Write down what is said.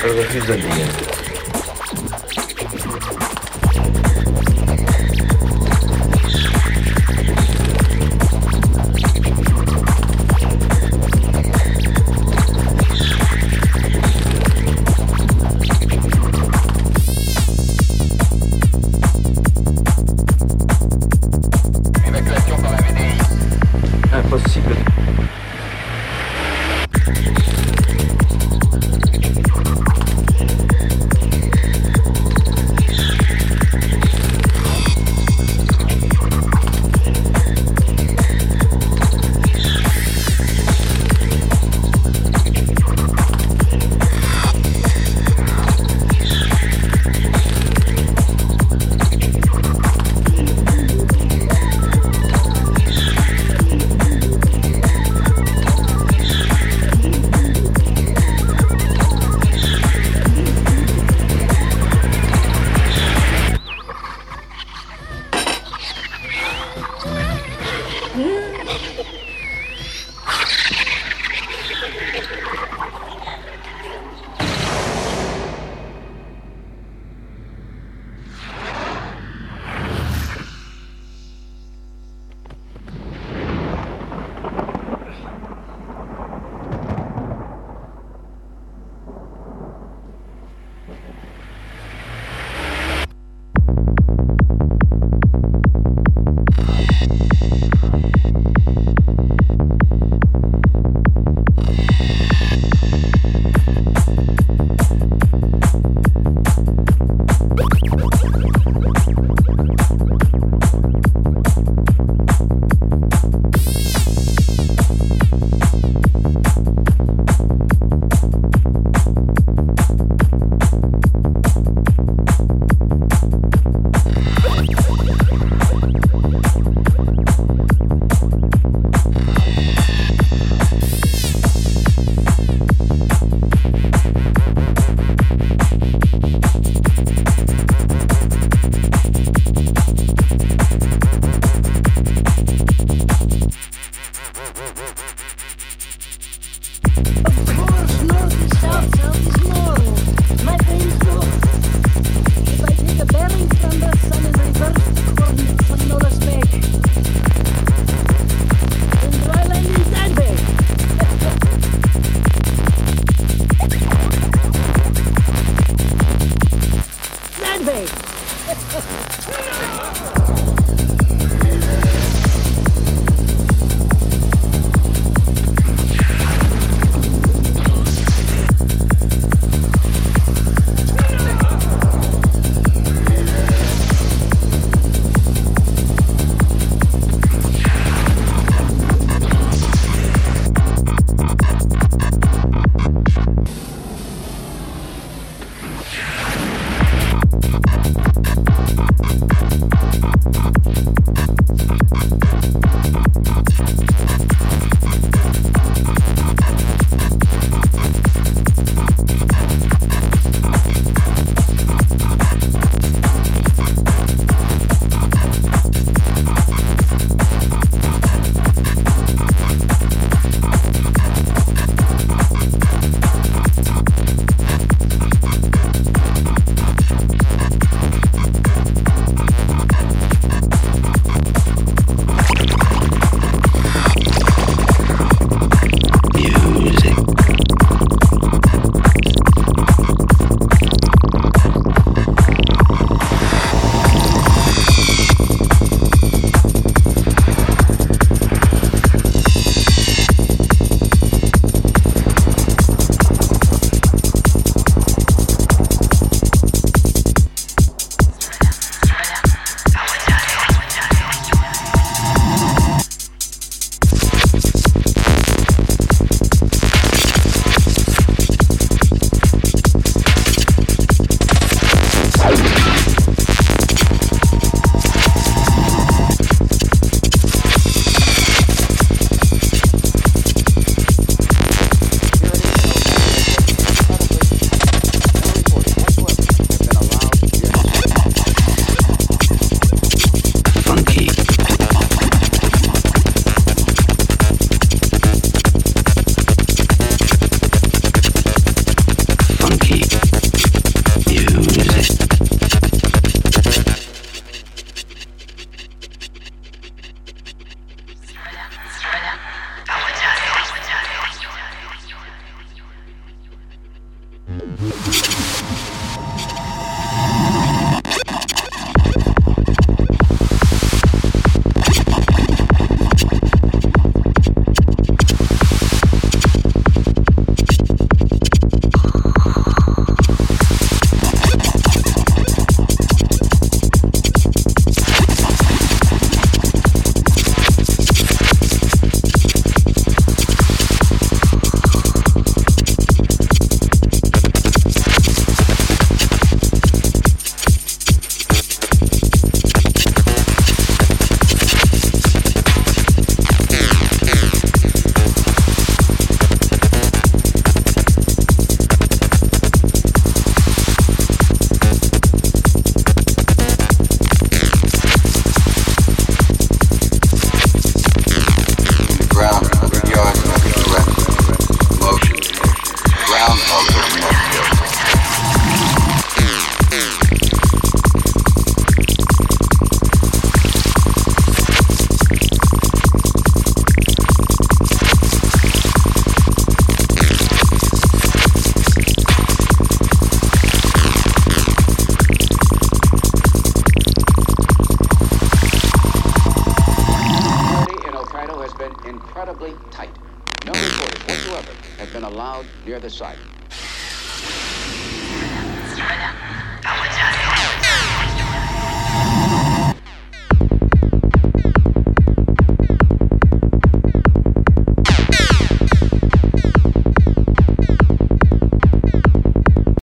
para a cidadania.